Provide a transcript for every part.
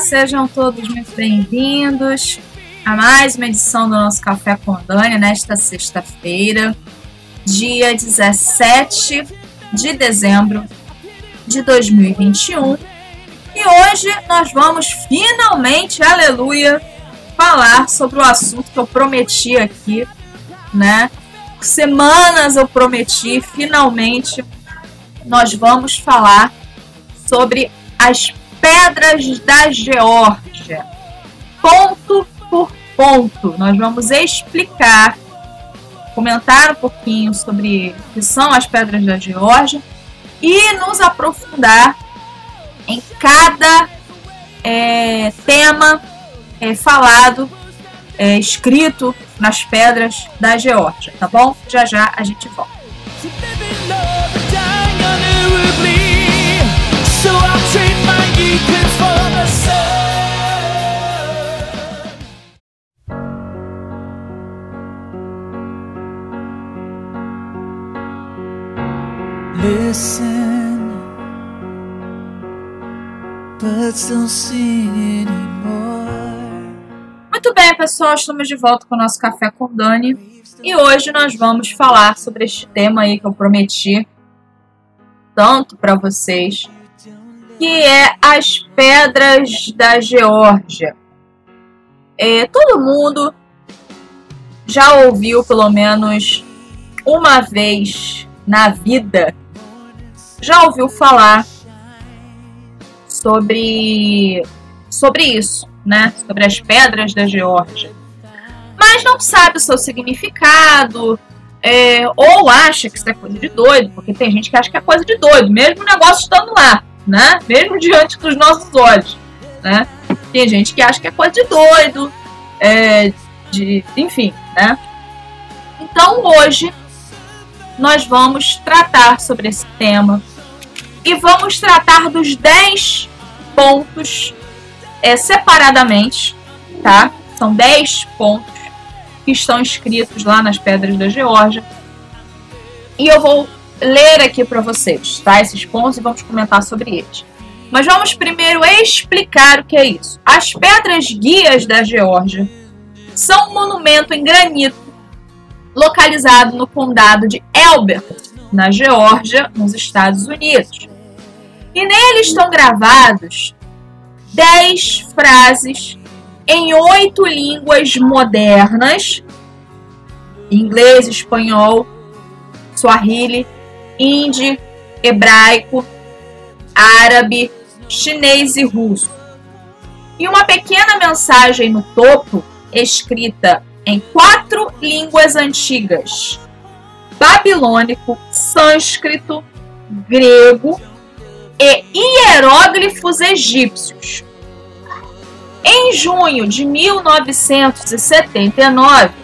Sejam todos muito bem-vindos a mais uma edição do nosso Café com Dani nesta sexta-feira, dia 17 de dezembro de 2021. E hoje nós vamos finalmente, aleluia, falar sobre o assunto que eu prometi aqui, né? Semanas eu prometi, finalmente nós vamos falar sobre as pedras da Geórgia. Ponto por ponto, nós vamos explicar, comentar um pouquinho sobre o que são as pedras da Geórgia e nos aprofundar em cada é, tema é, falado, é, escrito nas pedras da Geórgia, tá bom? Já já a gente volta. Sing anymore. Muito bem, pessoal, estamos de volta com o nosso Café com Dani. E hoje nós vamos falar sobre este tema aí que eu prometi tanto para vocês, que é as pedras da Geórgia. É, todo mundo já ouviu pelo menos uma vez na vida já ouviu falar sobre sobre isso, né? Sobre as pedras da Geórgia, mas não sabe o seu significado, é, ou acha que isso é coisa de doido, porque tem gente que acha que é coisa de doido, mesmo o negócio estando lá, né? Mesmo diante dos nossos olhos, né? Tem gente que acha que é coisa de doido, é, de, enfim, né? Então hoje nós vamos tratar sobre esse tema e vamos tratar dos 10 pontos é, separadamente, tá? São 10 pontos que estão escritos lá nas pedras da Geórgia. E eu vou ler aqui para vocês, tá? Esses pontos e vamos comentar sobre eles. Mas vamos primeiro explicar o que é isso. As pedras guias da Geórgia são um monumento em granito localizado no condado de Elbert, na Geórgia, nos Estados Unidos. E nele estão gravados dez frases em oito línguas modernas: inglês, espanhol, swahili, hindi, hebraico, árabe, chinês e russo. E uma pequena mensagem no topo, escrita em quatro línguas antigas: babilônico, sânscrito, grego e hieróglifos egípcios. Em junho de 1979,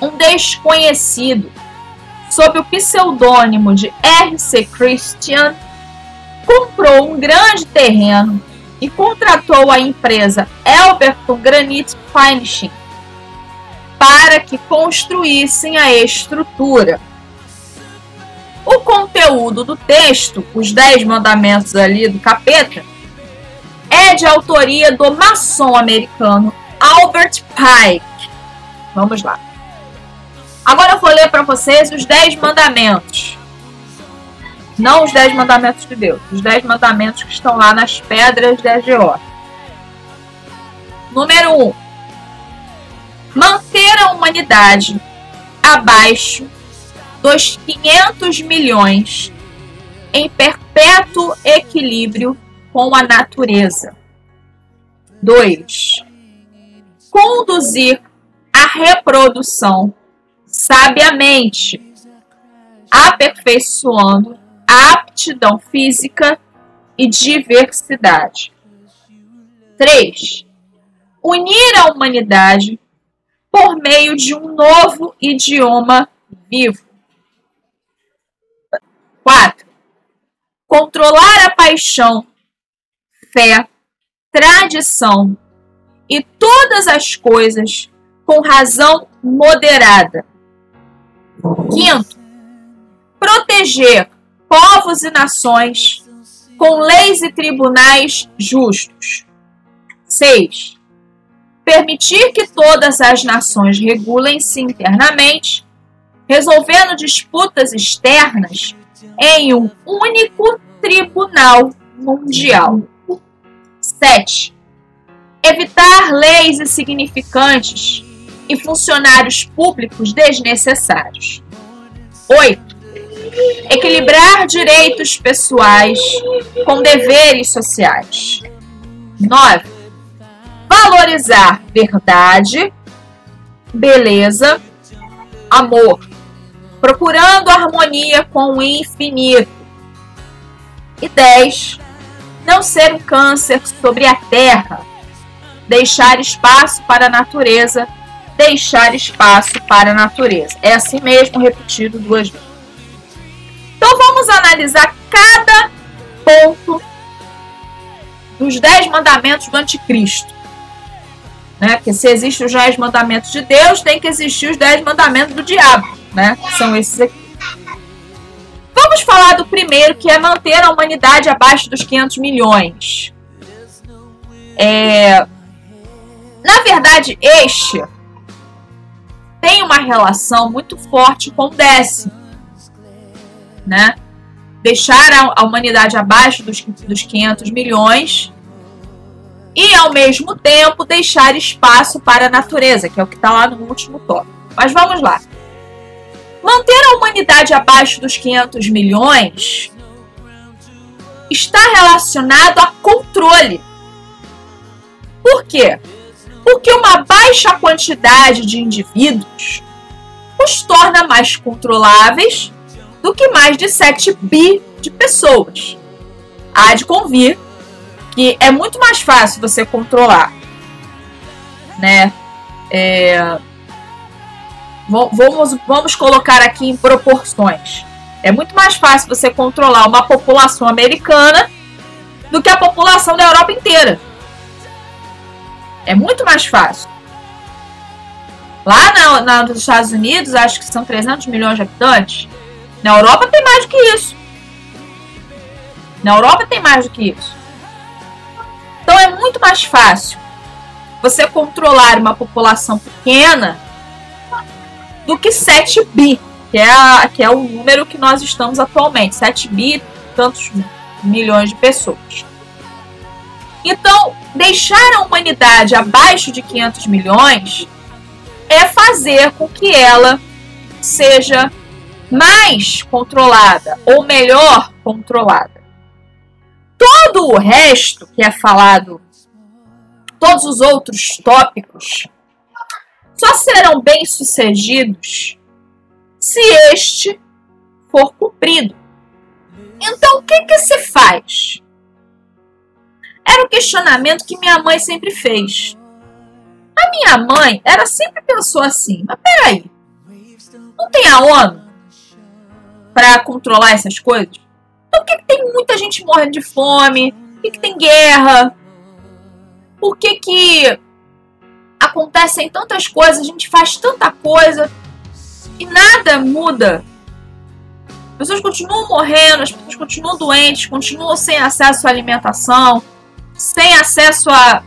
um desconhecido, sob o pseudônimo de R.C. Christian, comprou um grande terreno e contratou a empresa Elberton Granite Finishing para que construíssem a estrutura o conteúdo do texto, os dez mandamentos ali do capeta, é de autoria do maçom americano Albert Pike. Vamos lá. Agora eu vou ler para vocês os dez mandamentos. Não os dez mandamentos de Deus, os dez mandamentos que estão lá nas pedras da Geórgia. Número 1. Um, manter a humanidade abaixo dos 500 milhões em perpétuo equilíbrio com a natureza. 2. Conduzir a reprodução sabiamente, aperfeiçoando a aptidão física e diversidade. 3. Unir a humanidade por meio de um novo idioma vivo. 4. Controlar a paixão, fé, tradição e todas as coisas com razão moderada. Quinto, proteger povos e nações com leis e tribunais justos. 6. Permitir que todas as nações regulem-se internamente, resolvendo disputas externas em um único tribunal mundial. 7. Evitar leis insignificantes e funcionários públicos desnecessários. 8. Equilibrar direitos pessoais com deveres sociais. 9. Valorizar verdade, beleza, amor, procurando harmonia com o infinito. E 10. Não ser um câncer sobre a terra, deixar espaço para a natureza, deixar espaço para a natureza. É assim mesmo, repetido duas vezes. Então vamos analisar cada ponto dos dez mandamentos do anticristo. Né? Porque se existem os dez mandamentos de Deus, tem que existir os dez mandamentos do diabo. Né? São esses aqui. Vamos falar do primeiro, que é manter a humanidade abaixo dos 500 milhões. É, na verdade, este tem uma relação muito forte com o décimo, né? Deixar a, humanidade abaixo dos, dos 500 milhões e, ao mesmo tempo, deixar espaço para a natureza, que é o que está lá no último tópico. Mas vamos lá. Manter a humanidade abaixo dos 500 milhões está relacionado a controle. Por quê? Porque uma baixa quantidade de indivíduos os torna mais controláveis do que mais de 7 bi de pessoas. Há de convir que é muito mais fácil você controlar, né? É... Vamos, vamos colocar aqui em proporções. É muito mais fácil você controlar uma população americana do que a população da Europa inteira. É muito mais fácil. Lá na, na, nos Estados Unidos, acho que são 300 milhões de habitantes. Na Europa tem mais do que isso. Na Europa tem mais do que isso. Então é muito mais fácil você controlar uma população pequena do que 7 bi, que é, a, que é o número que nós estamos atualmente. 7 bi, tantos milhões de pessoas. Então, deixar a humanidade abaixo de 500 milhões é fazer com que ela seja mais controlada ou melhor controlada. Todo o resto que é falado, todos os outros tópicos, só serão bem-sucedidos se este for cumprido. Então, o que, que se faz? Era um questionamento que minha mãe sempre fez. A minha mãe, ela sempre pensou assim: mas peraí, não tem a ONU para controlar essas coisas? Então por que, que, tem muita gente morrendo de fome? Por que, que tem guerra? Por que, que acontecem tantas coisas, a gente faz tanta coisa e nada muda? As pessoas continuam morrendo, as pessoas continuam doentes, continuam sem acesso à alimentação, sem acesso a,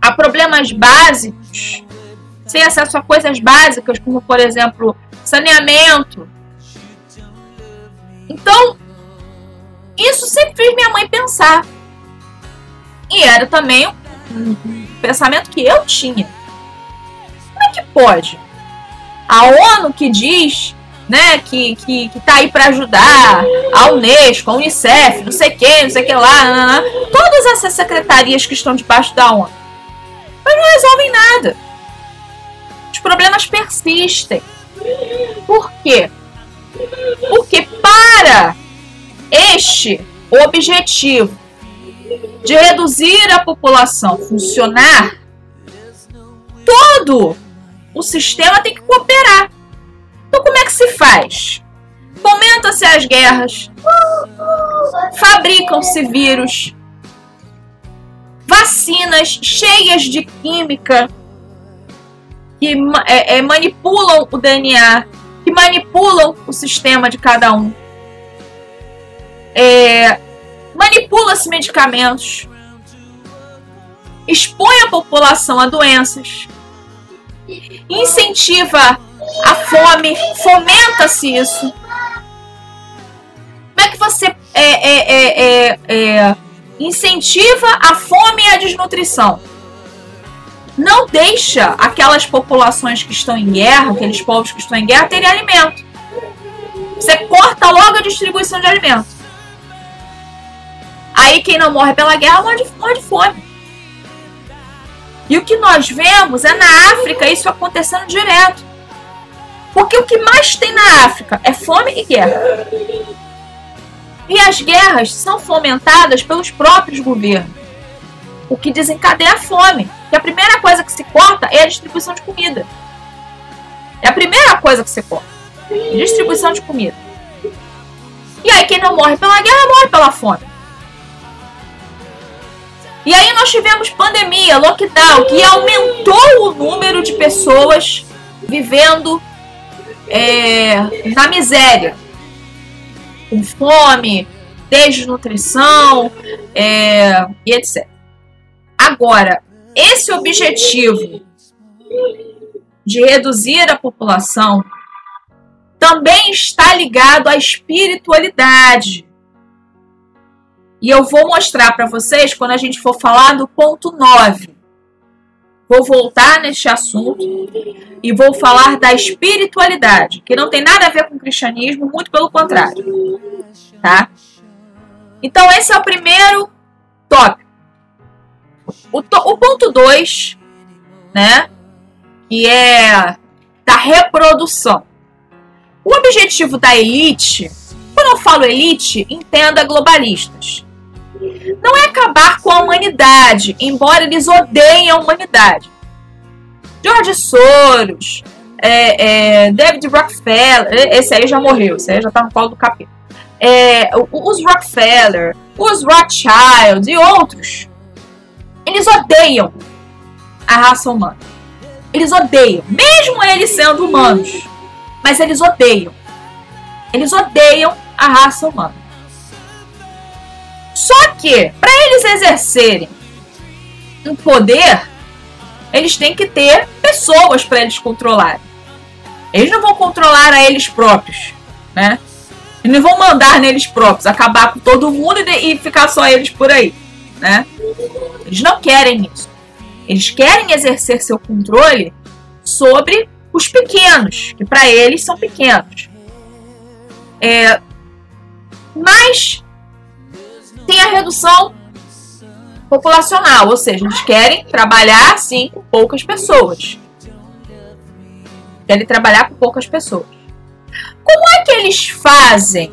a problemas básicos, sem acesso a coisas básicas, como por exemplo saneamento. Então, isso sempre fez minha mãe pensar. E era também um, pensamento que eu tinha. Como é que pode? A ONU que diz né, que, que, que tá aí para ajudar, a Unesco, a Unicef, não sei quem, não sei que lá, não, não, não. todas essas secretarias que estão debaixo da ONU, mas não resolvem nada. Os problemas persistem. Por quê? Porque para este objetivo de reduzir a população funcionar, todo o sistema tem que cooperar. Então, como é que se faz? Fomenta-se as guerras, fabricam-se vírus, vacinas cheias de química que é, é, manipulam o DNA, que manipulam o sistema de cada um. É, Manipula-se medicamentos. expõe a população a doenças, incentiva a fome, fomenta-se isso. Como é que você é, é, é, é, incentiva a fome e a desnutrição? Não deixa aquelas populações que estão em guerra, aqueles povos que estão em guerra, terem alimento. Você corta logo a distribuição de alimento. Aí quem não morre pela guerra morre morre de fome. E o que nós vemos é na África isso acontecendo direto. Porque o que mais tem na África é fome e guerra. E as guerras são fomentadas pelos próprios governos. O que desencadeia a fome. Que a primeira coisa que se corta é a distribuição de comida. É a primeira coisa que se corta. Distribuição de comida. E aí quem não morre pela guerra morre pela fome. E aí nós tivemos pandemia, lockdown, que aumentou o número de pessoas vivendo é, na miséria, com fome, desnutrição é, e etc. Agora, esse objetivo de reduzir a população também está ligado à espiritualidade. E eu vou mostrar para vocês quando a gente for falar do ponto 9. Vou voltar neste assunto e vou falar da espiritualidade, que não tem nada a ver com o cristianismo, muito pelo contrário. Tá? Então, esse é o primeiro tópico. O, to o ponto 2, né? Que é da reprodução. O objetivo da elite, quando eu falo elite, entenda globalistas não é acabar com a humanidade, embora eles odeiem a humanidade. George Soros, é, é, David Rockefeller, esse aí já morreu, esse aí já tá no colo do capeta. É, os Rockefeller, os Rothschild e outros, eles odeiam a raça humana. Eles odeiam, mesmo eles sendo humanos, mas eles odeiam. Eles odeiam a raça humana. Só que, para eles exercerem um poder, eles têm que ter pessoas para eles controlarem. Eles não vão controlar a eles próprios, né? Eles não vão mandar neles próprios, acabar com todo mundo e, e ficar só eles por aí, né? Eles não querem isso. Eles querem exercer seu controle sobre os pequenos, que para eles são pequenos. É, mas tem a redução populacional, ou seja, eles querem trabalhar assim com poucas pessoas. Querem trabalhar com poucas pessoas. Como é que eles fazem?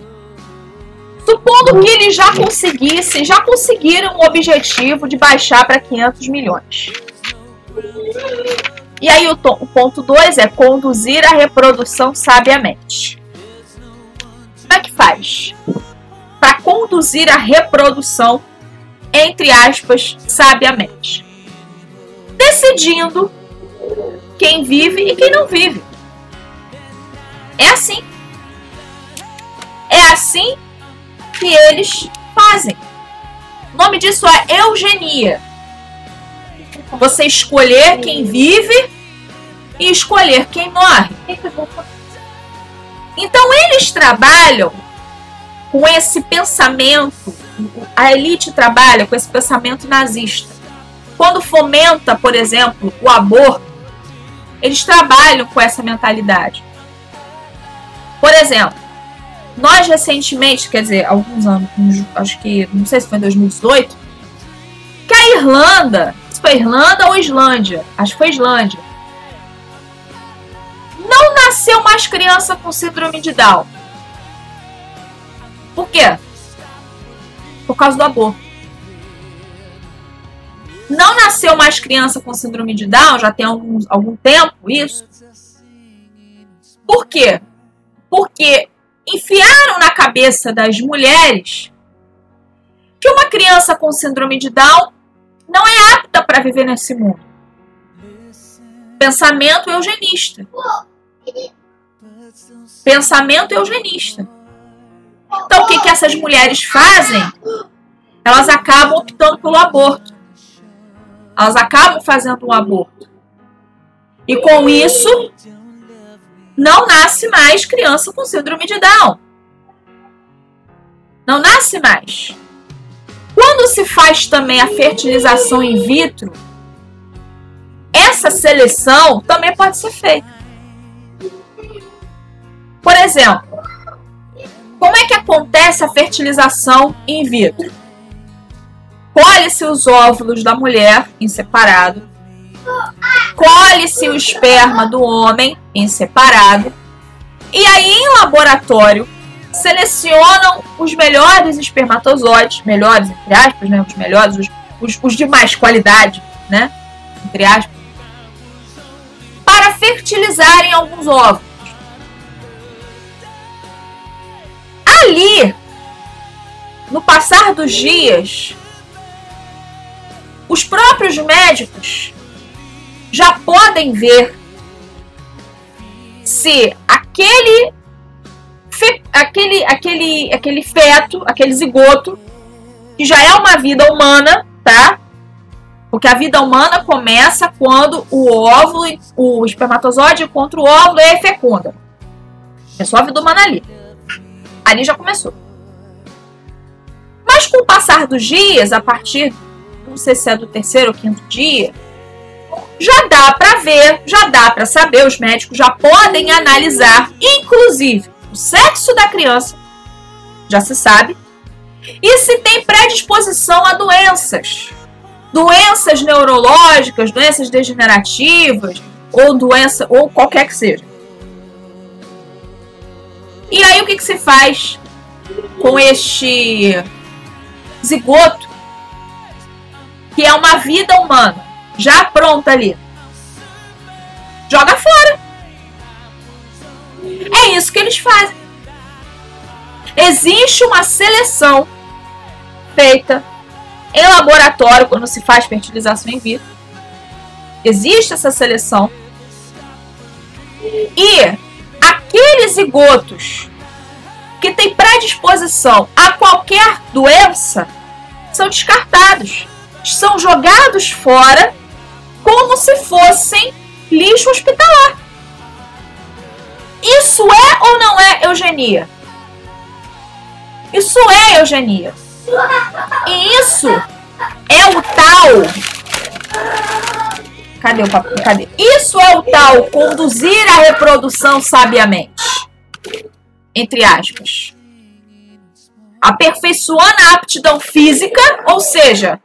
Supondo que eles já conseguissem, já conseguiram o objetivo de baixar para 500 milhões. E aí o, o ponto 2 é conduzir a reprodução sabiamente. Como é que faz? Para conduzir a reprodução, entre aspas, sabiamente. Decidindo quem vive e quem não vive. É assim. É assim que eles fazem. O nome disso é eugenia. Você escolher quem vive e escolher quem morre. Então eles trabalham com esse pensamento, a elite trabalha com esse pensamento nazista. Quando fomenta, por exemplo, o aborto, eles trabalham com essa mentalidade. Por exemplo, nós recentemente, quer dizer, alguns anos, acho que, não sei se foi em 2018, que a Irlanda, se foi Irlanda ou Islândia, acho que foi Islândia, não nasceu mais criança com síndrome de Down. Por quê? Por causa do aborto. Não nasceu mais criança com síndrome de Down, já tem algum, algum tempo isso. Por quê? Porque enfiaram na cabeça das mulheres que uma criança com síndrome de Down não é apta para viver nesse mundo. Pensamento eugenista. Pensamento eugenista. Então, o que, que essas mulheres fazem? Elas acabam optando pelo aborto. Elas acabam fazendo um aborto. E com isso, não nasce mais criança com síndrome de Down. Não nasce mais. Quando se faz também a fertilização in vitro, essa seleção também pode ser feita. Por exemplo, como é que acontece a fertilização in vitro? Colhe-se os óvulos da mulher em separado, colhe-se o esperma do homem em separado, e aí em laboratório selecionam os melhores espermatozoides, melhores entre aspas, né, os melhores, os, os, os de mais qualidade, né, entre aspas, para fertilizarem alguns óvulos. Ali, no passar dos dias, os próprios médicos já podem ver se aquele aquele aquele aquele feto, aquele zigoto que já é uma vida humana, tá? Porque a vida humana começa quando o óvulo, o espermatozoide contra o óvulo é fecunda. É só a vida humana ali. Ali já começou. Mas com o passar dos dias, a partir, não sei se é do terceiro ou quinto dia, já dá para ver, já dá para saber, os médicos já podem analisar, inclusive, o sexo da criança, já se sabe, e se tem predisposição a doenças. Doenças neurológicas, doenças degenerativas, ou doença, ou qualquer que seja. E aí o que, que se faz com este zigoto, que é uma vida humana, já pronta ali? Joga fora. É isso que eles fazem. Existe uma seleção feita em laboratório quando se faz fertilização in vitro. Existe essa seleção. E aqueles zigotos que têm predisposição a qualquer doença são descartados, são jogados fora como se fossem lixo hospitalar. Isso é ou não é eugenia? Isso é eugenia. E isso é o tal Cadê o papel? Cadê? Isso é o tal conduzir a reprodução sabiamente. Entre aspas. Aperfeiçoando a aptidão física, ou seja,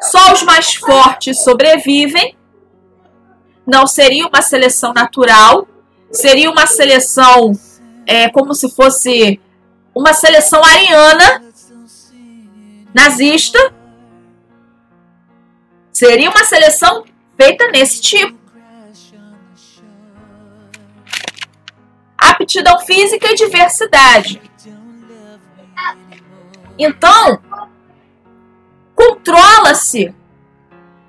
só os mais fortes sobrevivem. Não seria uma seleção natural, seria uma seleção é, como se fosse uma seleção ariana, nazista. Seria uma seleção feita nesse tipo. Aptidão física e diversidade. Então, controla-se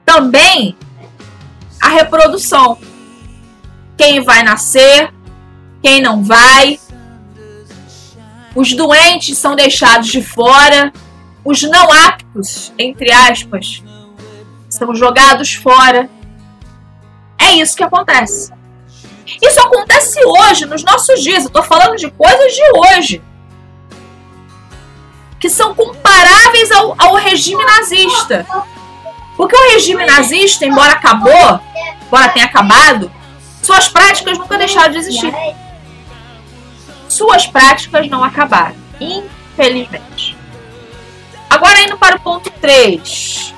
também a reprodução. Quem vai nascer, quem não vai. Os doentes são deixados de fora. Os não aptos, entre aspas, são jogados fora. É isso que acontece. Isso acontece hoje, nos nossos dias. Eu estou falando de coisas de hoje. Que são comparáveis ao, ao regime nazista. Porque o regime nazista, embora acabou, embora tenha acabado, suas práticas nunca deixaram de existir. Suas práticas não acabaram, infelizmente. Agora indo para o ponto 3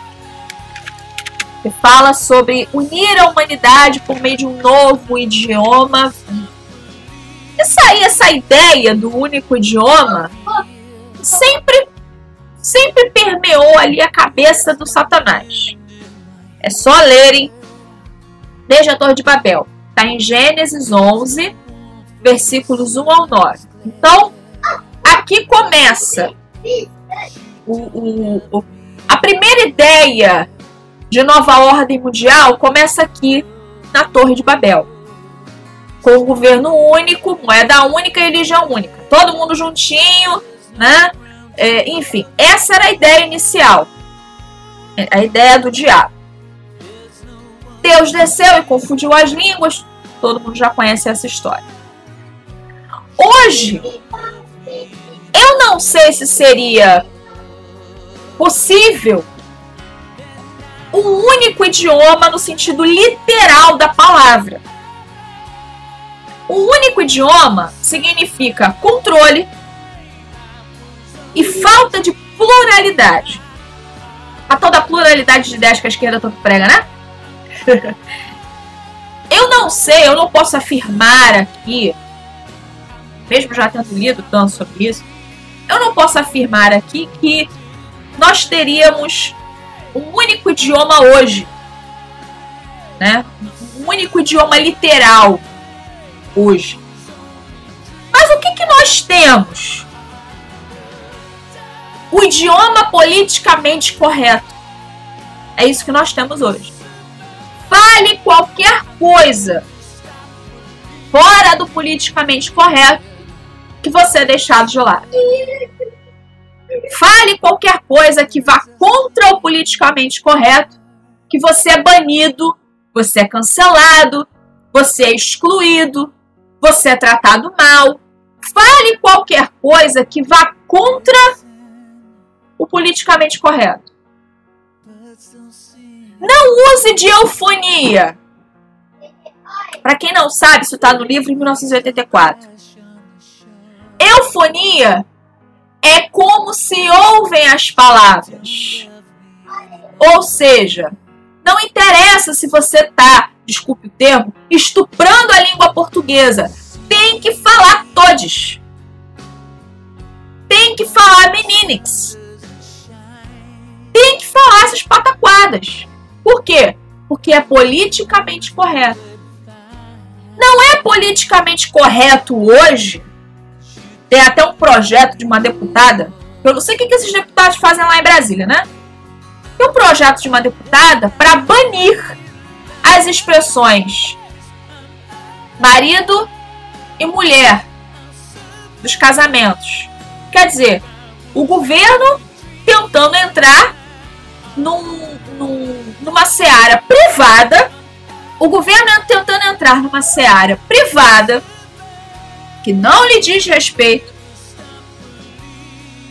que fala sobre unir a humanidade por meio de um novo idioma. Isso aí, essa ideia do único idioma, sempre, sempre permeou ali a cabeça do Satanás. É só lerem desde a Torre de Babel. Está em Gênesis 11, versículos 1 ao 9. Então, aqui começa o, o, o, a primeira ideia de nova ordem mundial começa aqui na Torre de Babel. Com um governo único, moeda única e religião única. Todo mundo juntinho, né? É, enfim, essa era a ideia inicial. A ideia do diabo. Deus desceu e confundiu as línguas. Todo mundo já conhece essa história. Hoje, eu não sei se seria possível um único idioma no sentido literal da palavra. O único idioma significa controle e falta de pluralidade. A tal da pluralidade de ideias que a esquerda tanto prega, né? eu não sei, eu não posso afirmar aqui, mesmo já tendo lido tanto sobre isso, eu não posso afirmar aqui que nós teríamos um único idioma hoje, né? Um único idioma literal hoje. Mas o que, que nós temos? O idioma politicamente correto. É isso que nós temos hoje. Fale qualquer coisa fora do politicamente correto que você é deixado de lado. Fale qualquer coisa que vá contra o politicamente correto, que você é banido, você é cancelado, você é excluído, você é tratado mal. Fale qualquer coisa que vá contra o politicamente correto. Não use de eufonia. Para quem não sabe, isso está no livro de 1984. Eufonia é como se ouvem as palavras. Ou seja, não interessa se você está, desculpe o termo, estuprando a língua portuguesa. Tem que falar todos. Tem que falar meninix. Tem que falar essas pataquadas. Por quê? Porque é politicamente correto. Não é politicamente correto hoje tem até um projeto de uma deputada. Eu não sei o que, esses deputados fazem lá em Brasília, né? Tem um projeto de uma deputada para banir as expressões marido e mulher dos casamentos. Quer dizer, o governo tentando entrar num, num, numa seara privada, o governo tentando entrar numa seara privada que não lhe diz respeito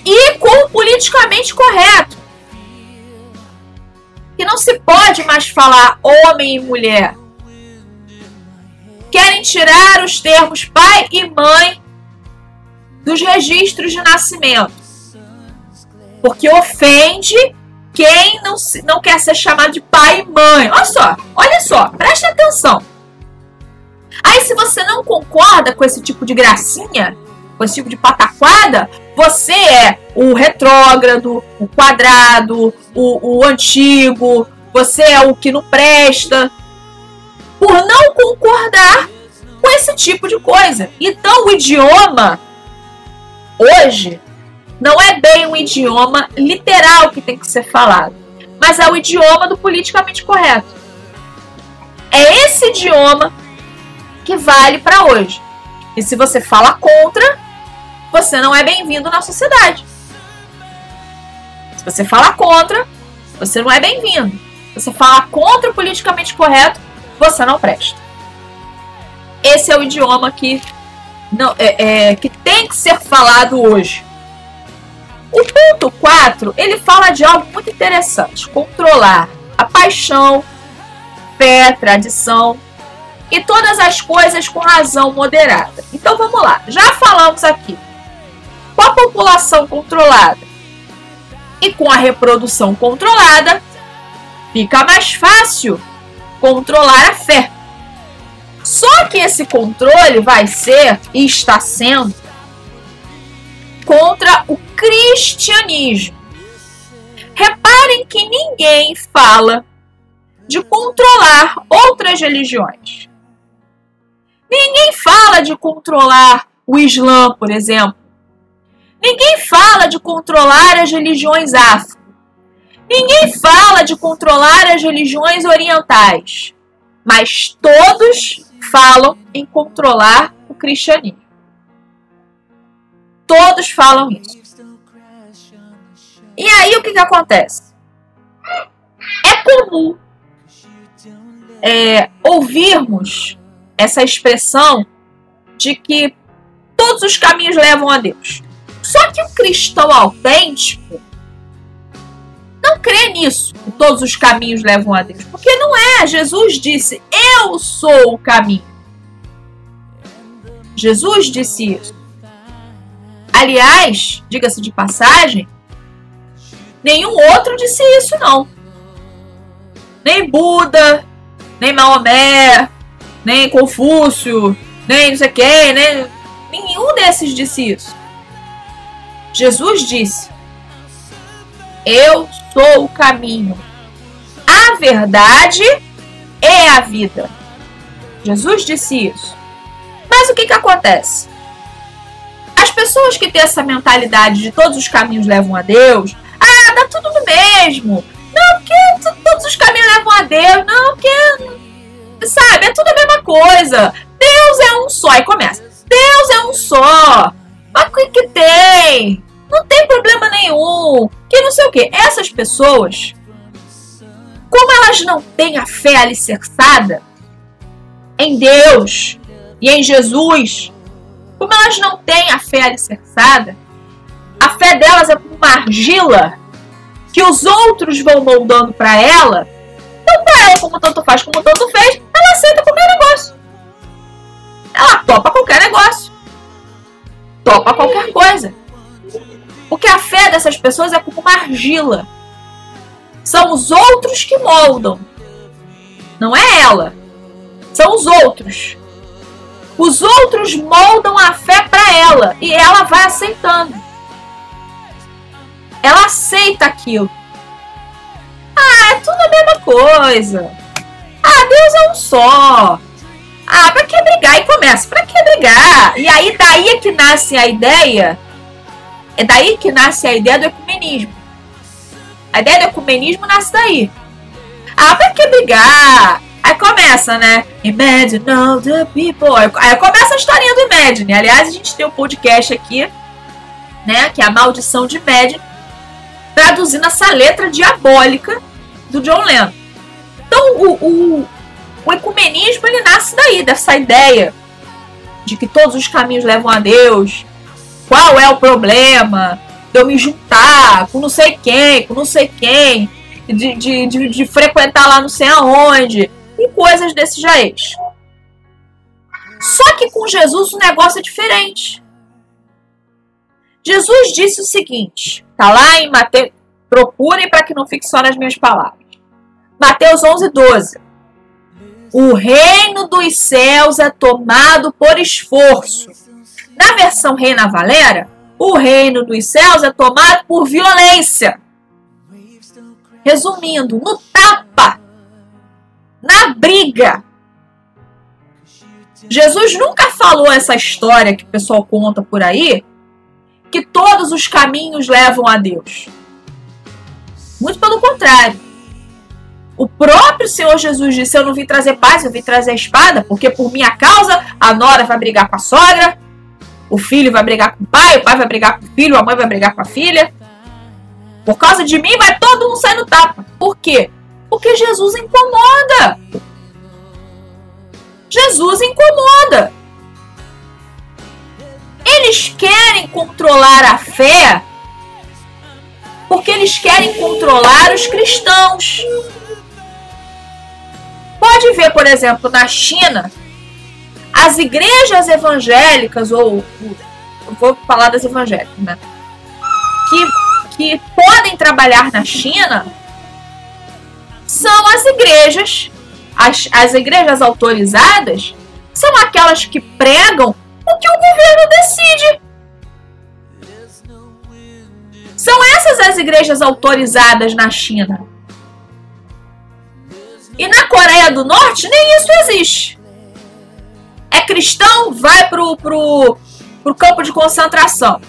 e com o politicamente correto. Que não se pode mais falar homem e mulher. Querem tirar os termos pai e mãe dos registros de nascimento. Porque ofende quem não, não quer ser chamado de pai e mãe. Olha só, olha só, preste atenção. Aí, se você não concorda com esse tipo de gracinha, com esse tipo de pataquada, você é o retrógrado, o quadrado, o, o antigo, você é o que não presta, por não concordar com esse tipo de coisa. Então, o idioma, hoje, não é bem um idioma literal que tem que ser falado, mas é o idioma do politicamente correto. É esse idioma que vale para hoje. E se você fala contra, você não é bem-vindo na sociedade. Se você fala contra, você não é bem-vindo. Se você fala contra o politicamente correto, você não presta. Esse é o idioma que, não, é, é, que tem que ser falado hoje. O ponto 4, ele fala de algo muito interessante. Controlar a paixão, fé, tradição, e todas as coisas com razão moderada. Então vamos lá, já falamos aqui. Com a população controlada e com a reprodução controlada, fica mais fácil controlar a fé. Só que esse controle vai ser e está sendo contra o cristianismo. Reparem que ninguém fala de controlar outras religiões. Ninguém fala de controlar o Islã, por exemplo. Ninguém fala de controlar as religiões afro. Ninguém fala de controlar as religiões orientais. Mas todos falam em controlar o cristianismo. Todos falam isso. E aí o que, que acontece? É comum é, ouvirmos essa expressão de que todos os caminhos levam a Deus. Só que o cristão autêntico não crê nisso, que todos os caminhos levam a Deus. Porque não é. Jesus disse: Eu sou o caminho. Jesus disse isso. Aliás, diga-se de passagem, nenhum outro disse isso, não. Nem Buda, nem Maomé, nem Confúcio, nem não sei quem, nem. Nenhum desses disse isso. Jesus disse: Eu sou o caminho, a verdade e a vida. Jesus disse isso. Mas o que, que acontece? As pessoas que têm essa mentalidade de todos os caminhos levam a Deus, ah, dá tudo no mesmo. Não, porque todos os caminhos levam a Deus. Não, porque. Sabe, é tudo a mesma coisa. Deus é um só. E começa. Deus é um só. Mas o que, que tem? Não tem problema nenhum. Que não sei o que. Essas pessoas, como elas não têm a fé alicerçada em Deus e em Jesus, como elas não têm a fé alicerçada, a fé delas é como uma argila que os outros vão moldando para ela. Então, para ela, como tanto faz, como tanto fez, ela aceita qualquer negócio. Ela topa qualquer negócio. Topa qualquer coisa. Porque a fé dessas pessoas é como uma argila. São os outros que moldam. Não é ela. São os outros. Os outros moldam a fé para ela e ela vai aceitando. Ela aceita aquilo. Coisa. Ah, Deus é um só. Ah, pra que brigar? E começa, pra que brigar? E aí daí é que nasce a ideia. É daí que nasce a ideia do ecumenismo. A ideia do ecumenismo nasce daí. Ah, pra que brigar? Aí começa, né? Imagine all the people. Aí começa a historinha do Imagine. Aliás, a gente tem um podcast aqui, né? Que é a maldição de Imagine traduzindo essa letra diabólica do John Lennon. Então, o, o, o ecumenismo ele nasce daí, dessa ideia de que todos os caminhos levam a Deus. Qual é o problema de eu me juntar com não sei quem, com não sei quem, de, de, de, de frequentar lá não sei aonde, e coisas desse jeito. Só que com Jesus o negócio é diferente. Jesus disse o seguinte: Está lá em Mateus. Procurem para que não fique só nas minhas palavras. Mateus 11, 12. O reino dos céus é tomado por esforço. Na versão Reina Valera, o reino dos céus é tomado por violência. Resumindo, no tapa, na briga. Jesus nunca falou essa história que o pessoal conta por aí, que todos os caminhos levam a Deus. Muito pelo contrário. O próprio Senhor Jesus disse: Eu não vim trazer paz, eu vim trazer a espada, porque por minha causa a nora vai brigar com a sogra, o filho vai brigar com o pai, o pai vai brigar com o filho, a mãe vai brigar com a filha. Por causa de mim vai todo mundo sair no tapa. Por quê? Porque Jesus incomoda. Jesus incomoda. Eles querem controlar a fé porque eles querem controlar os cristãos. Pode ver, por exemplo, na China, as igrejas evangélicas, ou vou falar das evangélicas, né? Que, que podem trabalhar na China são as igrejas, as, as igrejas autorizadas, são aquelas que pregam o que o governo decide. São essas as igrejas autorizadas na China. E na Coreia do Norte nem isso existe. É cristão, vai pro, pro, pro campo de concentração.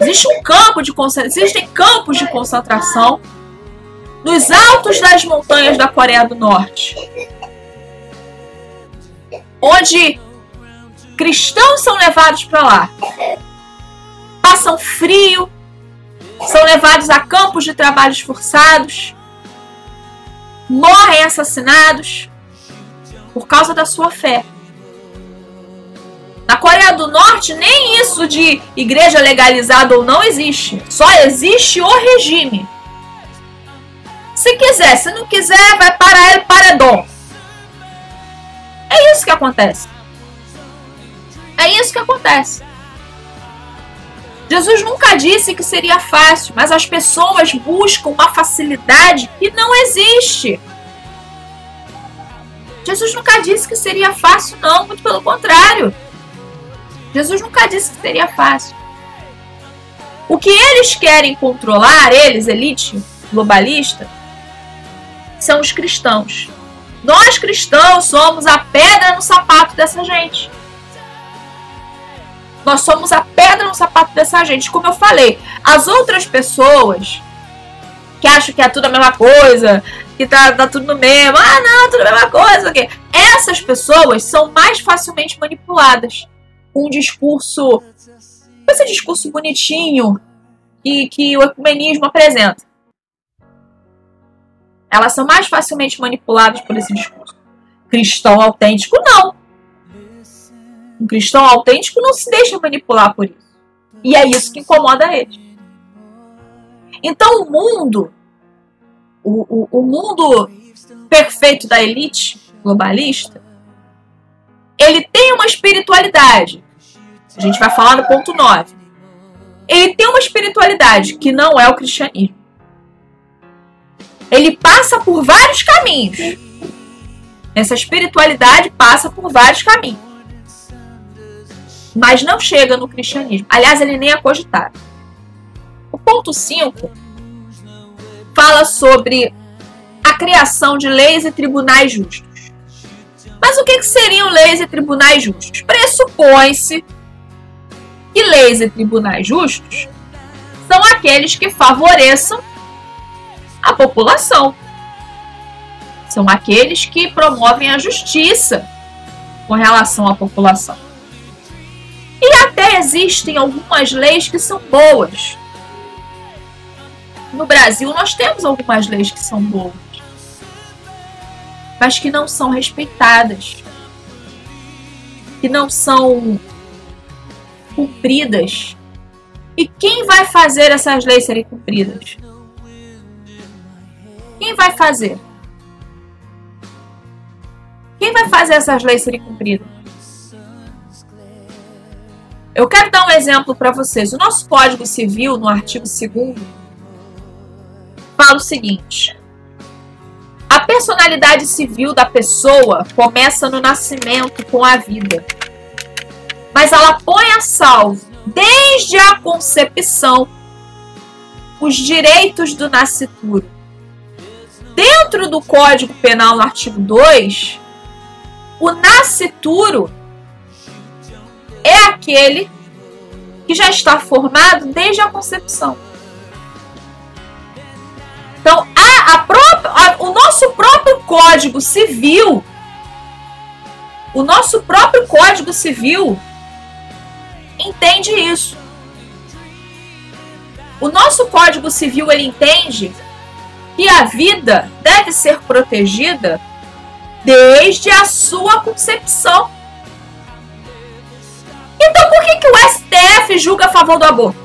Existe um campo de concentração, existem campos de concentração nos altos das montanhas da Coreia do Norte. Onde cristãos são levados para lá passam frio, são levados a campos de trabalhos forçados. Morrem assassinados por causa da sua fé. Na Coreia do Norte, nem isso de igreja legalizada ou não existe. Só existe o regime. Se quiser, se não quiser, vai para ele paredão. É isso que acontece. É isso que acontece. Jesus nunca disse que seria fácil, mas as pessoas buscam uma facilidade que não existe. Jesus nunca disse que seria fácil, não, muito pelo contrário. Jesus nunca disse que seria fácil. O que eles querem controlar, eles, elite globalista, são os cristãos. Nós cristãos somos a pedra no sapato dessa gente. Nós somos a pedra no sapato dessa gente. Como eu falei, as outras pessoas que acham que é tudo a mesma coisa, que tá, tá tudo no mesmo, ah não, tudo a mesma coisa, okay. essas pessoas são mais facilmente manipuladas um discurso, esse discurso bonitinho que, que o ecumenismo apresenta. Elas são mais facilmente manipuladas por esse discurso. Cristão autêntico, não. Um cristão autêntico não se deixa manipular por isso. E é isso que incomoda ele. Então o mundo, o, o, o mundo perfeito da elite globalista, ele tem uma espiritualidade. A gente vai falar no ponto 9. Ele tem uma espiritualidade que não é o cristianismo. Ele passa por vários caminhos. Essa espiritualidade passa por vários caminhos mas não chega no cristianismo. Aliás, ele nem é cogitado. O ponto 5 fala sobre a criação de leis e tribunais justos. Mas o que, que seriam leis e tribunais justos? Pressupõe-se que leis e tribunais justos são aqueles que favoreçam a população. São aqueles que promovem a justiça com relação à população. E até existem algumas leis que são boas. No Brasil, nós temos algumas leis que são boas, mas que não são respeitadas, que não são cumpridas. E quem vai fazer essas leis serem cumpridas? Quem vai fazer? Quem vai fazer essas leis serem cumpridas? Eu quero dar um exemplo para vocês. O nosso Código Civil, no artigo 2 fala o seguinte: A personalidade civil da pessoa começa no nascimento com a vida. Mas ela põe a salvo, desde a concepção, os direitos do nascituro. Dentro do Código Penal, no artigo 2, o nascituro é aquele que já está formado desde a concepção. Então, a, a própria, a, o nosso próprio Código Civil, o nosso próprio Código Civil entende isso. O nosso Código Civil ele entende que a vida deve ser protegida desde a sua concepção. Então por que, que o STF julga a favor do aborto?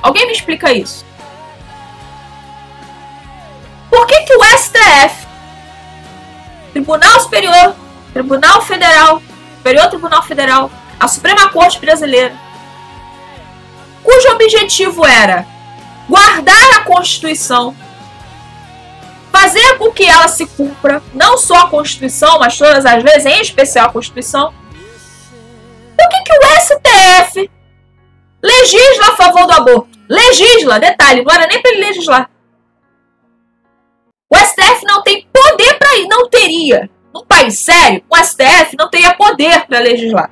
Alguém me explica isso? Por que, que o STF, Tribunal Superior, Tribunal Federal, Superior Tribunal Federal, a Suprema Corte Brasileira, cujo objetivo era guardar a Constituição, fazer com que ela se cumpra, não só a Constituição, mas todas as leis, em especial a Constituição, legisla a favor do aborto? Legisla, detalhe, não era nem para ele legislar. O STF não tem poder para ir, não teria. Num país sério, o STF não teria poder para legislar.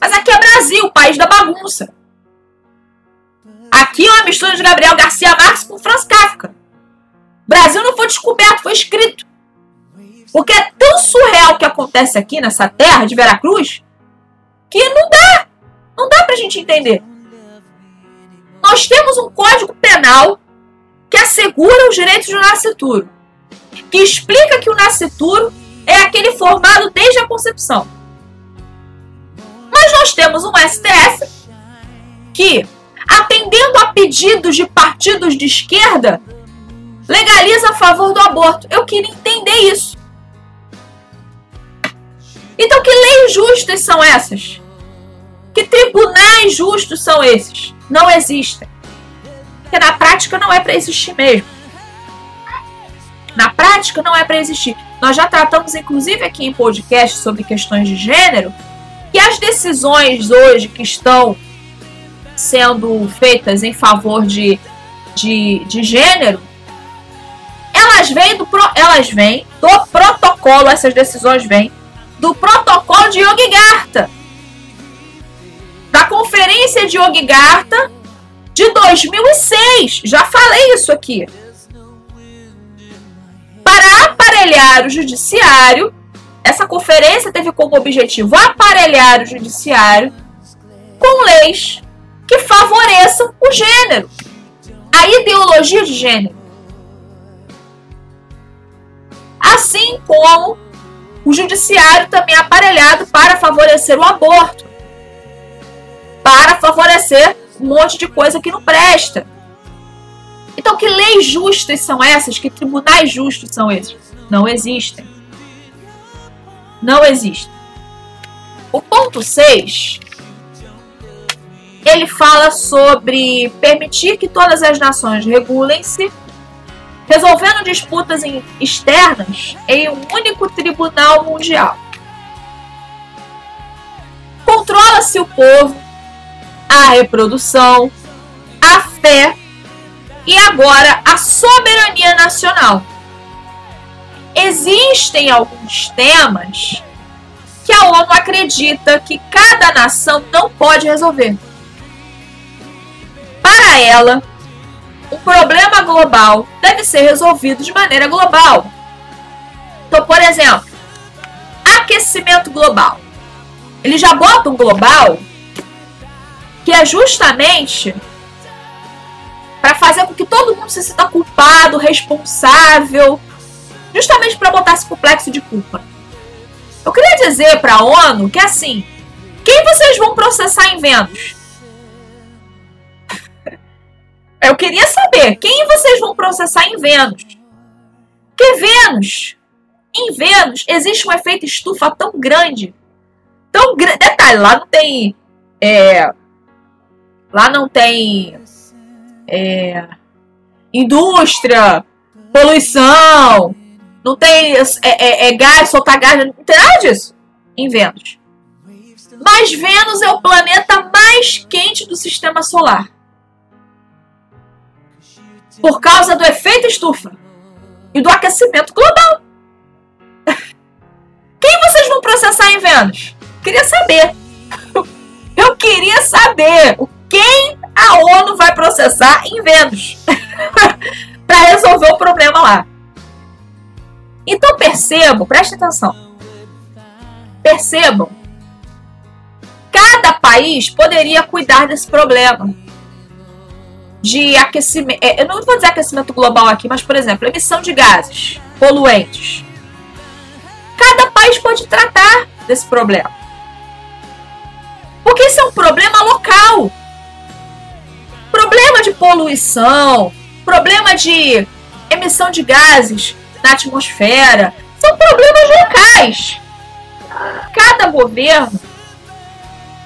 Mas aqui é Brasil, país da bagunça. Aqui é uma mistura de Gabriel Garcia Marques com Franz Kafka. Brasil não foi descoberto, foi escrito. Porque é tão surreal o que acontece aqui nessa terra de Veracruz que não dá. Não dá pra gente entender. Nós temos um código penal que assegura os direitos do nascituro, que explica que o nascituro é aquele formado desde a concepção. Mas nós temos um STF que, atendendo a pedidos de partidos de esquerda, legaliza a favor do aborto. Eu queria entender isso. Então, que leis justas são essas? Que tribunais justos são esses? Não existem. Porque na prática não é para existir mesmo. Na prática não é para existir. Nós já tratamos, inclusive, aqui em podcast sobre questões de gênero, que as decisões hoje que estão sendo feitas em favor de, de, de gênero, elas vêm, do, elas vêm do protocolo, essas decisões vêm do protocolo de Yogyakarta, conferência de Yogyakarta de 2006. Já falei isso aqui. Para aparelhar o judiciário, essa conferência teve como objetivo aparelhar o judiciário com leis que favoreçam o gênero, a ideologia de gênero. Assim como o judiciário também é aparelhado para favorecer o aborto, para favorecer um monte de coisa que não presta. Então, que leis justas são essas? Que tribunais justos são esses? Não existem. Não existem. O ponto 6 ele fala sobre permitir que todas as nações regulem-se resolvendo disputas externas em um único tribunal mundial. Controla-se o povo, a reprodução, a fé e agora a soberania nacional. Existem alguns temas que a ONU acredita que cada nação não pode resolver. Para ela, o problema global deve ser resolvido de maneira global. Então, por exemplo, aquecimento global. Eles já botam global, que é justamente para fazer com que todo mundo se sinta culpado, responsável, justamente para botar esse complexo de culpa. Eu queria dizer para a ONU que assim, quem vocês vão processar em Vênus? Eu queria saber quem vocês vão processar em Vênus. Porque Vênus, em Vênus, existe um efeito estufa tão grande. Tão grande. Detalhe, lá não tem. É, lá não tem. É, indústria, poluição, não tem é, é, é, gás, soltar gás, não tem nada disso em Vênus. Mas Vênus é o planeta mais quente do sistema solar por causa do efeito estufa e do aquecimento global. Quem vocês vão processar em Vênus? Queria saber. Eu queria saber quem a ONU vai processar em Vênus para resolver o problema lá. Então percebam, preste atenção. Percebam. Cada país poderia cuidar desse problema de aquecimento. É, eu não vou dizer aquecimento global aqui, mas, por exemplo, emissão de gases poluentes. Cada país pode tratar desse problema. Porque isso é um problema local. Problema de poluição, problema de emissão de gases na atmosfera, são problemas locais. Cada governo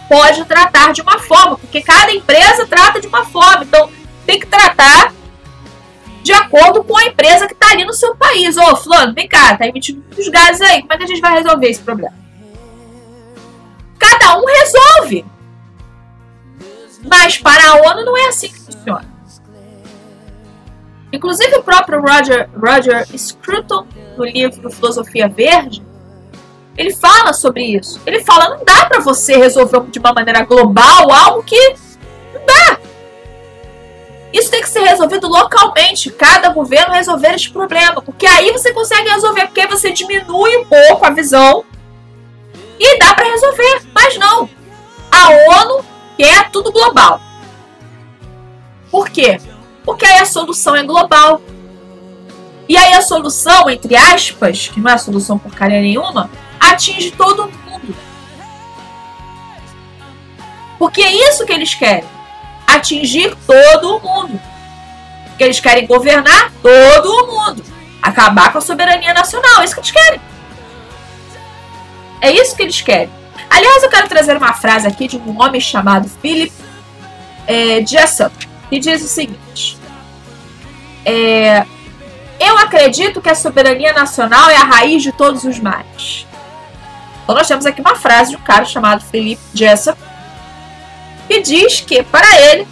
pode tratar de uma forma, porque cada empresa trata de uma forma. Então, tem que tratar de acordo com a empresa que está ali no seu país. Ô, fulano, vem cá, tá emitindo muitos gases aí. Como é que a gente vai resolver esse problema? Cada um resolve. Mas para a ONU não é assim que funciona. Inclusive o próprio Roger, Roger Scruton, no livro Filosofia Verde, ele fala sobre isso. Ele fala, não dá para você resolver de uma maneira global algo que não dá. Isso tem que ser resolvido localmente, cada governo resolver esse problema, porque aí você consegue resolver, porque você diminui um pouco a visão e dá para resolver. Mas não, a ONU quer tudo global. Por quê? Porque aí a solução é global. E aí a solução, entre aspas, que não é solução porcaria nenhuma, atinge todo mundo. Porque é isso que eles querem. Atingir todo mundo. Porque eles querem governar todo mundo. Acabar com a soberania nacional. É isso que eles querem. É isso que eles querem. Aliás, eu quero trazer uma frase aqui de um homem chamado Philip é, Jessup, que diz o seguinte: é, Eu acredito que a soberania nacional é a raiz de todos os males. Então, nós temos aqui uma frase de um cara chamado Philip Jessup, que diz que, para ele,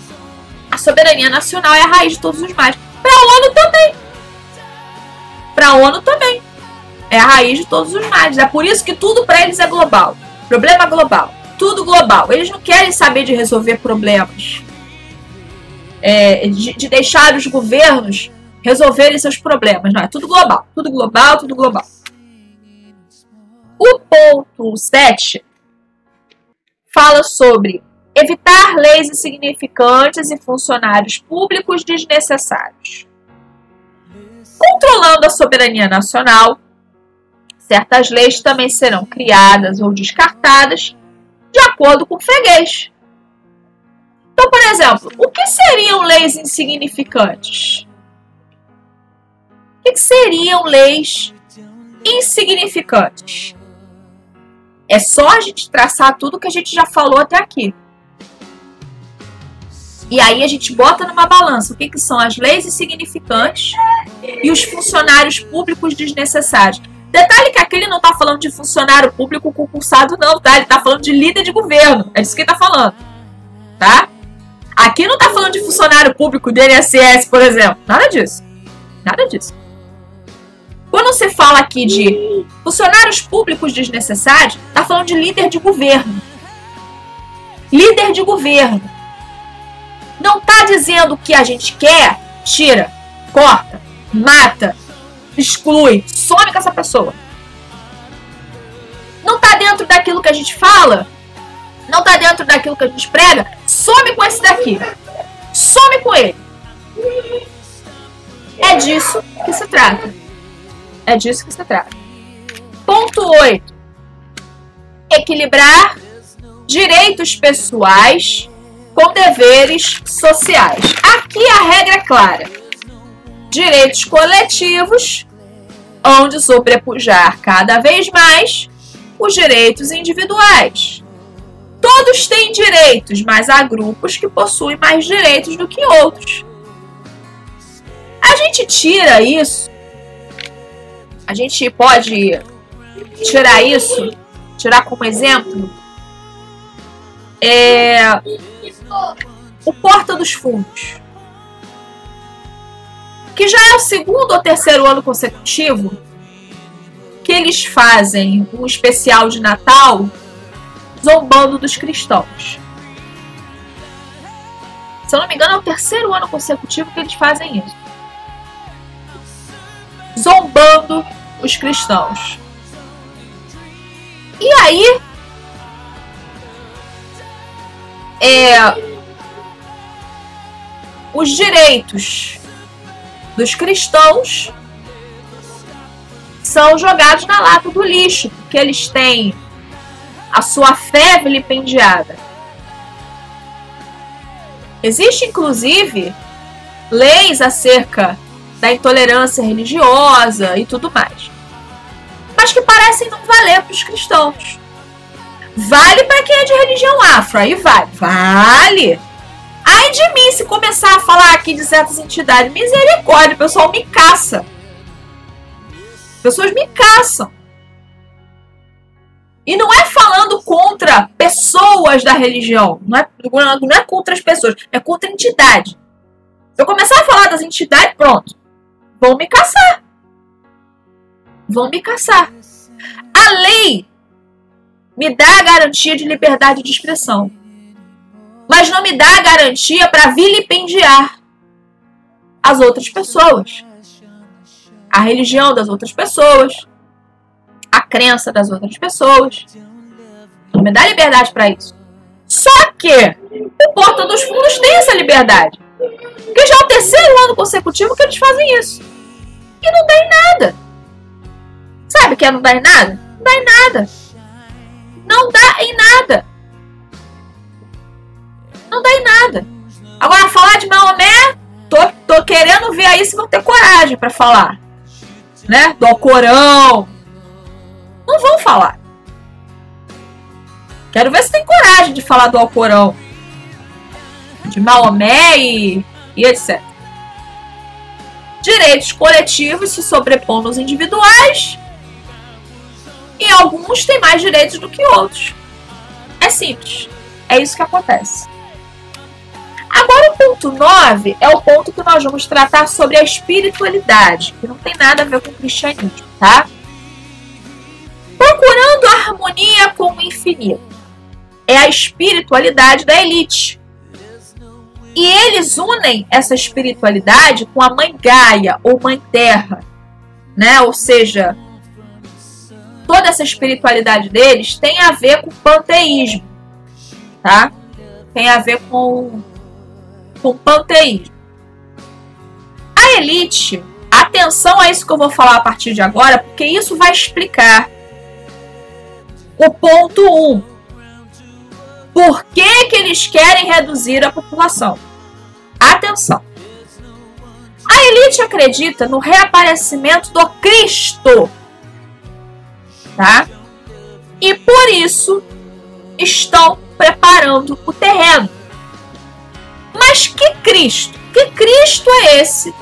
a soberania nacional é a raiz de todos os males. Para a ONU também. Para a ONU também. É a raiz de todos os males. É por isso que tudo para eles é global. Problema global. Tudo global. Eles não querem saber de resolver problemas. É, de, de deixar os governos resolverem seus problemas. Não, é tudo global. Tudo global, tudo global. O ponto 7 fala sobre evitar leis insignificantes e funcionários públicos desnecessários. Controlando a soberania nacional, certas leis também serão criadas ou descartadas de acordo com o freguês. Então, por exemplo, o que seriam leis insignificantes? O que seriam leis insignificantes? É só a gente traçar tudo que a gente já falou até aqui. E aí a gente bota numa balança o que, que são as leis insignificantes e os funcionários públicos desnecessários. Detalhe que aqui ele não está falando de funcionário público concursado, não, tá? Ele está falando de líder de governo. É disso que ele está falando. Tá? Aqui não está falando de funcionário público do INSS, por exemplo. Nada disso. Nada disso. Quando você fala aqui de funcionários públicos desnecessários, está falando de líder de governo. Líder de governo. Não está dizendo que a gente quer, tira, corta, mata, exclui, some com essa pessoa. Não está dentro daquilo que a gente fala, não está dentro daquilo que a gente prega, some com esse daqui. Some com ele. É disso que se trata. É disso que se trata. Ponto 8. Equilibrar direitos pessoais com deveres sociais. Aqui a regra é clara. Direitos coletivos, onde sobrepujar cada vez mais os direitos individuais. Todos têm direitos, mas há grupos que possuem mais direitos do que outros. A gente tira isso, a gente pode tirar isso, tirar como exemplo, é, o Porta dos Fundos, que já é o segundo ou terceiro ano consecutivo que eles fazem um especial de Natal zombando dos cristãos. Se eu não me engano, é o terceiro ano consecutivo que eles fazem isso. Zombando os cristãos. E aí, é, os direitos dos cristãos são jogados na lata do lixo, porque eles têm a sua fé vilipendiada. Existe inclusive leis acerca da intolerância religiosa e tudo mais, mas que parecem não valer para os cristãos. Vale para quem é de religião afro, aí vale. Vale. Ai de mim se começar a falar aqui de certas entidades. Misericórdia, o pessoal me caça. Pessoas me caçam. E não é falando contra pessoas da religião. Não é, não é contra as pessoas. É contra a entidade. Se eu começar a falar das entidades, pronto. Vão me caçar. Vão me caçar. A lei me dá a garantia de liberdade de expressão, mas não me dá a garantia para vilipendiar as outras pessoas, a religião das outras pessoas, a crença das outras pessoas. Não me dá liberdade para isso. Só que o Porta dos Fundos tem essa liberdade. Porque já é o terceiro ano consecutivo que eles fazem isso. E não dá em nada. Sabe o que é não dá em nada? Não dá em nada. Não dá em nada. Vão ter coragem para falar. Né? Do Alcorão. Não vão falar. Quero ver se tem coragem de falar do Alcorão. De Maomé e, e etc. Direitos coletivos se sobrepondo nos individuais. E alguns têm mais direitos do que outros. É simples. É isso que acontece. Agora, o ponto 9 é o ponto que nós vamos tratar sobre a espiritualidade, que não tem nada a ver com o cristianismo, tá? Procurando harmonia com o infinito. É a espiritualidade da elite. E eles unem essa espiritualidade com a mãe Gaia ou mãe Terra, né? Ou seja, toda essa espiritualidade deles tem a ver com o panteísmo, tá? Tem a ver com com panteísmo. A elite, atenção a isso que eu vou falar a partir de agora, porque isso vai explicar o ponto 1. Um. Por que, que eles querem reduzir a população? Atenção. A elite acredita no reaparecimento do Cristo. Tá? E por isso estão preparando o terreno. Mas que Cristo? Que Cristo é esse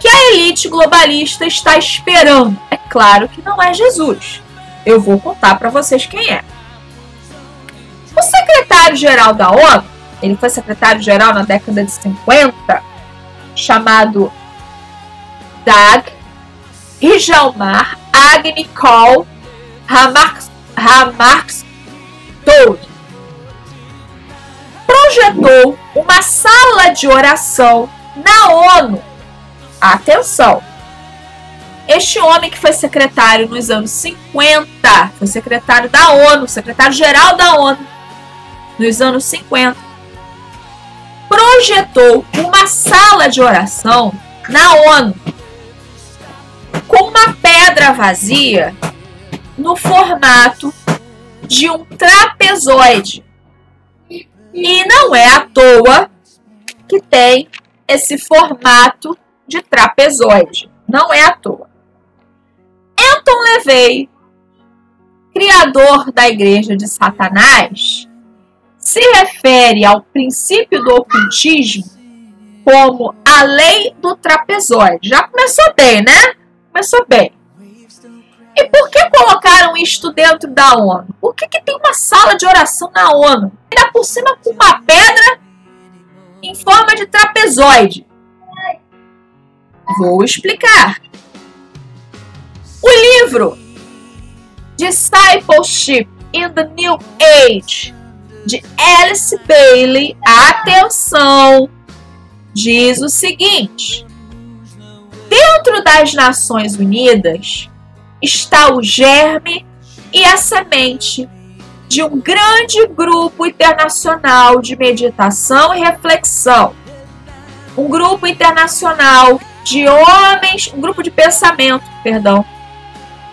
que a elite globalista está esperando? É claro que não é Jesus. Eu vou contar para vocês quem é. O secretário-geral da ONU, ele foi secretário-geral na década de 50, chamado Dag Rijalmar Agnikol Hamarks Toad projetou uma sala de oração na ONU. Atenção! Este homem que foi secretário nos anos 50, foi secretário da ONU, secretário-geral da ONU, nos anos 50, projetou uma sala de oração na ONU com uma pedra vazia no formato de um trapezoide. E não é à toa que tem esse formato de trapezoide. Não é à toa. Anton LaVey, criador da Igreja de Satanás, se refere ao princípio do ocultismo como a lei do trapezoide. Já começou bem, né? Começou bem. E por que colocaram isto dentro da ONU? Por que, que tem uma sala de oração na ONU? Ainda por cima com uma pedra em forma de trapezoide. Vou explicar. O livro Discipleship in the New Age de Alice Bailey, atenção, diz o seguinte: Dentro das Nações Unidas, está o germe e a semente de um grande grupo internacional de meditação e reflexão. Um grupo internacional de homens, um grupo de pensamento, perdão,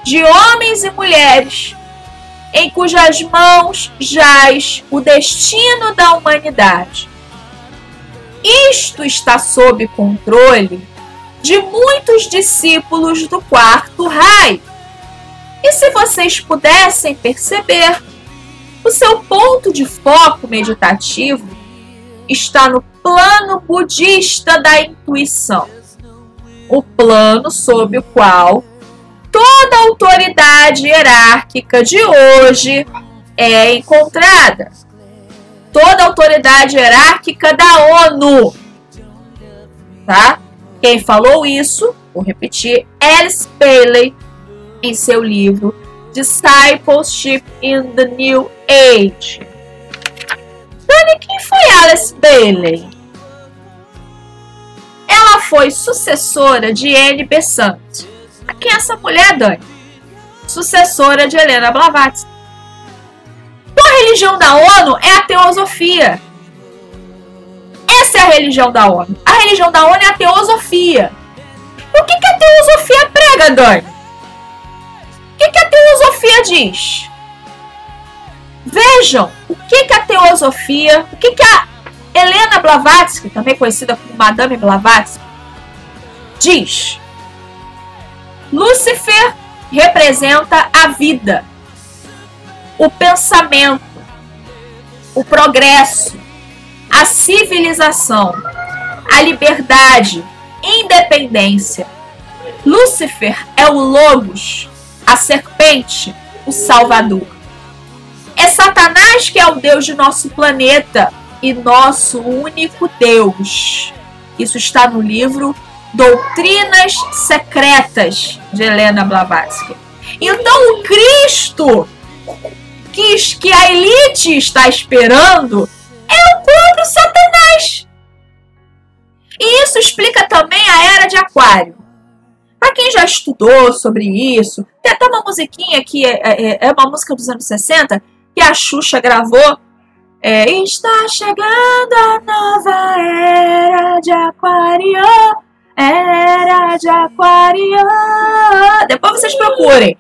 de homens e mulheres em cujas mãos jaz o destino da humanidade. Isto está sob controle de muitos discípulos do quarto raio e se vocês pudessem perceber, o seu ponto de foco meditativo está no plano budista da intuição, o plano sob o qual toda autoridade hierárquica de hoje é encontrada. Toda autoridade hierárquica da ONU. Tá? Quem falou isso, vou repetir, Alice Bailey em seu livro Discipleship in the New Age. Dani, quem foi Alice Bailey? Ela foi sucessora de Anne Besant. Quem é essa mulher, Dani? Sucessora de Helena Blavatsky. Então, a religião da ONU é a teosofia. Essa é a religião da ONU. A religião da ONU é a teosofia. O que, que a teosofia prega, Dani? Que, que a teosofia diz? Vejam o que, que a teosofia, o que, que a Helena Blavatsky, também conhecida como Madame Blavatsky, diz. Lúcifer representa a vida, o pensamento, o progresso, a civilização, a liberdade, independência. Lúcifer é o Logos, a serpente, o Salvador. É Satanás que é o Deus de nosso planeta e nosso único Deus. Isso está no livro Doutrinas Secretas de Helena Blavatsky. Então o Cristo que, que a elite está esperando é o próprio Satanás. E isso explica também a era de Aquário. Para quem já estudou sobre isso, tem até uma musiquinha que é, é, é, uma música dos anos 60 que a Xuxa gravou. É, Está chegando a nova era de Aquário. Era de Aquário. Depois vocês procurem.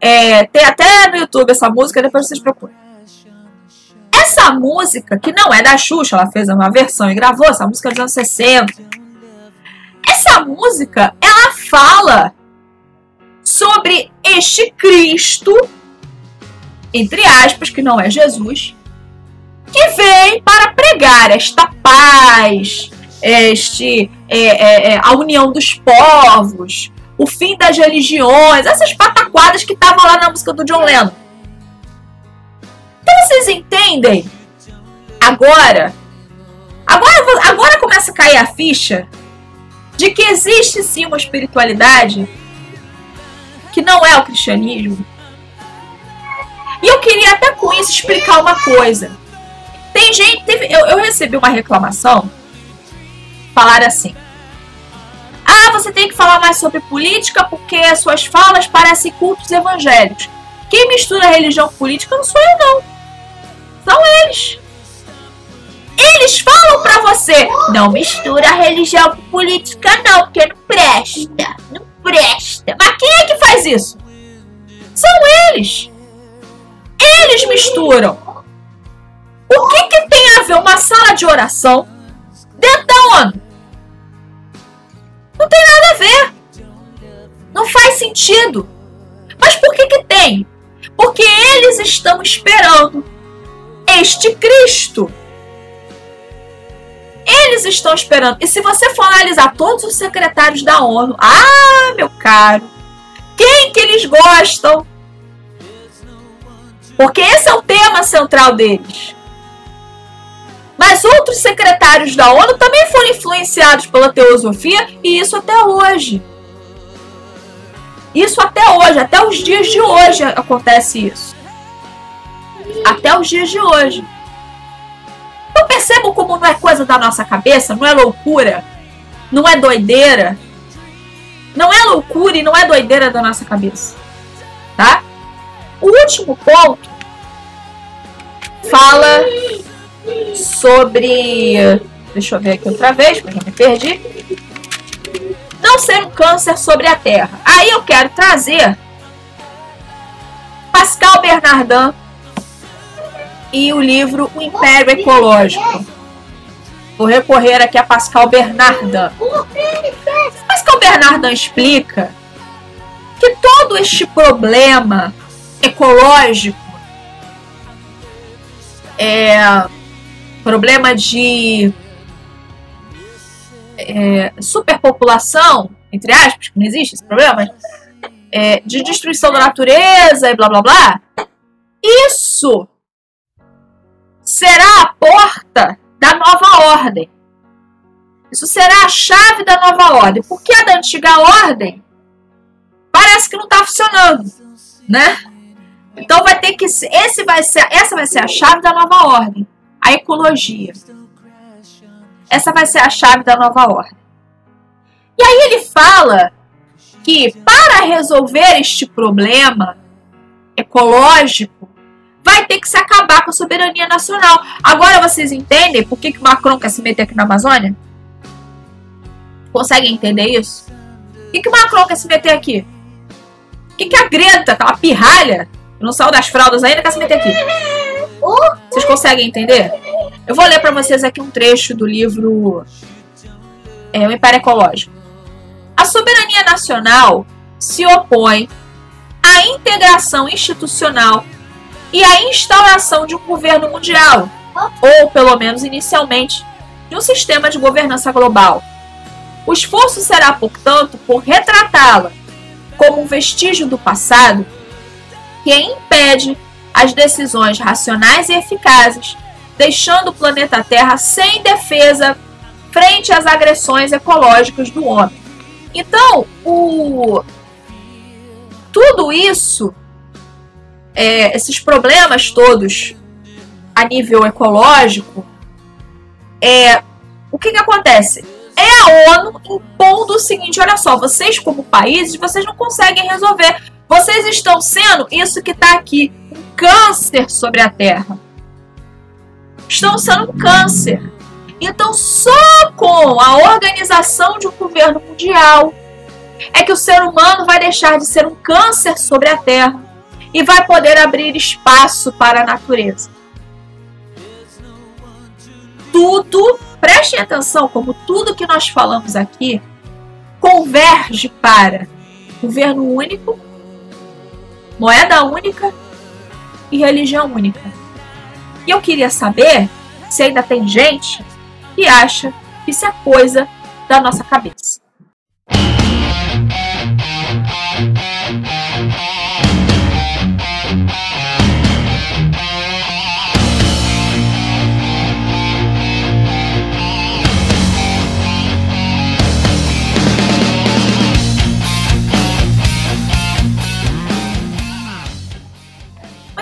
É, tem até no YouTube essa música, depois vocês procurem. Essa música, que não é da Xuxa, ela fez uma versão e gravou essa música dos anos 60. Essa música, ela fala sobre este Cristo, entre aspas, que não é Jesus, que vem para pregar esta paz, este, é, é, é, a união dos povos, o fim das religiões, essas pataquadas que estavam lá na música do John Lennon. Então vocês entendem? Agora, agora, agora começa a cair a ficha de que existe sim uma espiritualidade que não é o cristianismo. E eu queria até com isso explicar uma coisa. Tem gente, teve, eu, eu recebi uma reclamação, falar assim: ah, você tem que falar mais sobre política porque as suas falas parecem cultos evangélicos. Quem mistura religião com política não sou eu, não. São eles. Eles falam pra você, não mistura religião com política não, porque não presta. Não presta. Mas quem é que faz isso? São eles. Eles misturam. O que, que tem a ver uma sala de oração dentro da ONU? Não tem nada a ver. Não faz sentido. Mas por que que tem? Porque eles estão esperando este Cristo. Eles estão esperando. E se você for analisar todos os secretários da ONU, ah, meu caro, quem que eles gostam? Porque esse é o tema central deles. Mas outros secretários da ONU também foram influenciados pela teosofia e isso até hoje. Isso até hoje, até os dias de hoje acontece isso. Até os dias de hoje. Eu percebo como não é coisa da nossa cabeça, não é loucura, não é doideira. Não é loucura e não é doideira da nossa cabeça. Tá? O último ponto fala sobre. Deixa eu ver aqui outra vez, porque eu me perdi. Não ser um câncer sobre a Terra. Aí eu quero trazer Pascal Bernardin e o livro O Império Ecológico. Vou recorrer aqui a Pascal Bernardin. Pascal Bernardin explica que todo este problema ecológico é, problema de é, superpopulação, entre aspas, que não existe esse problema, é, de destruição da natureza e blá blá blá, isso será a porta da nova ordem. Isso será a chave da nova ordem. Porque a da antiga ordem parece que não está funcionando, né? Então vai ter que esse vai ser essa vai ser a chave da nova ordem a ecologia. Essa vai ser a chave da nova ordem. E aí ele fala que para resolver este problema ecológico, vai ter que se acabar com a soberania nacional. Agora vocês entendem por que, que Macron quer se meter aqui na Amazônia? Conseguem entender isso? Por que, que Macron quer se meter aqui? Por que, que a Greta, aquela pirralha, não saiu das fraldas ainda, quer se meter aqui? Vocês conseguem entender? Eu vou ler para vocês aqui um trecho do livro é, O Império Ecológico. A soberania nacional se opõe à integração institucional e à instauração de um governo mundial, ou pelo menos inicialmente, de um sistema de governança global. O esforço será, portanto, por retratá-la como um vestígio do passado que impede as decisões racionais e eficazes, deixando o planeta Terra sem defesa frente às agressões ecológicas do homem. Então, o... tudo isso, é, esses problemas todos a nível ecológico, é, o que, que acontece? É a ONU impondo o seguinte: olha só, vocês, como países, vocês não conseguem resolver. Vocês estão sendo isso que está aqui, câncer sobre a Terra. Estão sendo um câncer. Então, só com a organização de um governo mundial é que o ser humano vai deixar de ser um câncer sobre a Terra e vai poder abrir espaço para a natureza. Tudo, prestem atenção, como tudo que nós falamos aqui converge para governo único, moeda única e religião única. E eu queria saber se ainda tem gente que acha que isso é coisa da nossa cabeça.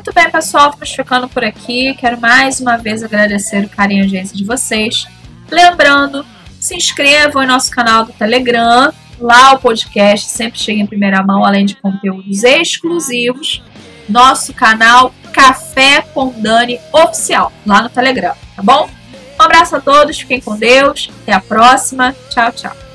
Muito bem, pessoal, vamos ficando por aqui. Quero mais uma vez agradecer o carinho e agência de vocês. Lembrando, se inscrevam em nosso canal do Telegram. Lá o podcast sempre chega em primeira mão, além de conteúdos exclusivos. Nosso canal Café com Dani Oficial, lá no Telegram, tá bom? Um abraço a todos, fiquem com Deus. Até a próxima. Tchau, tchau.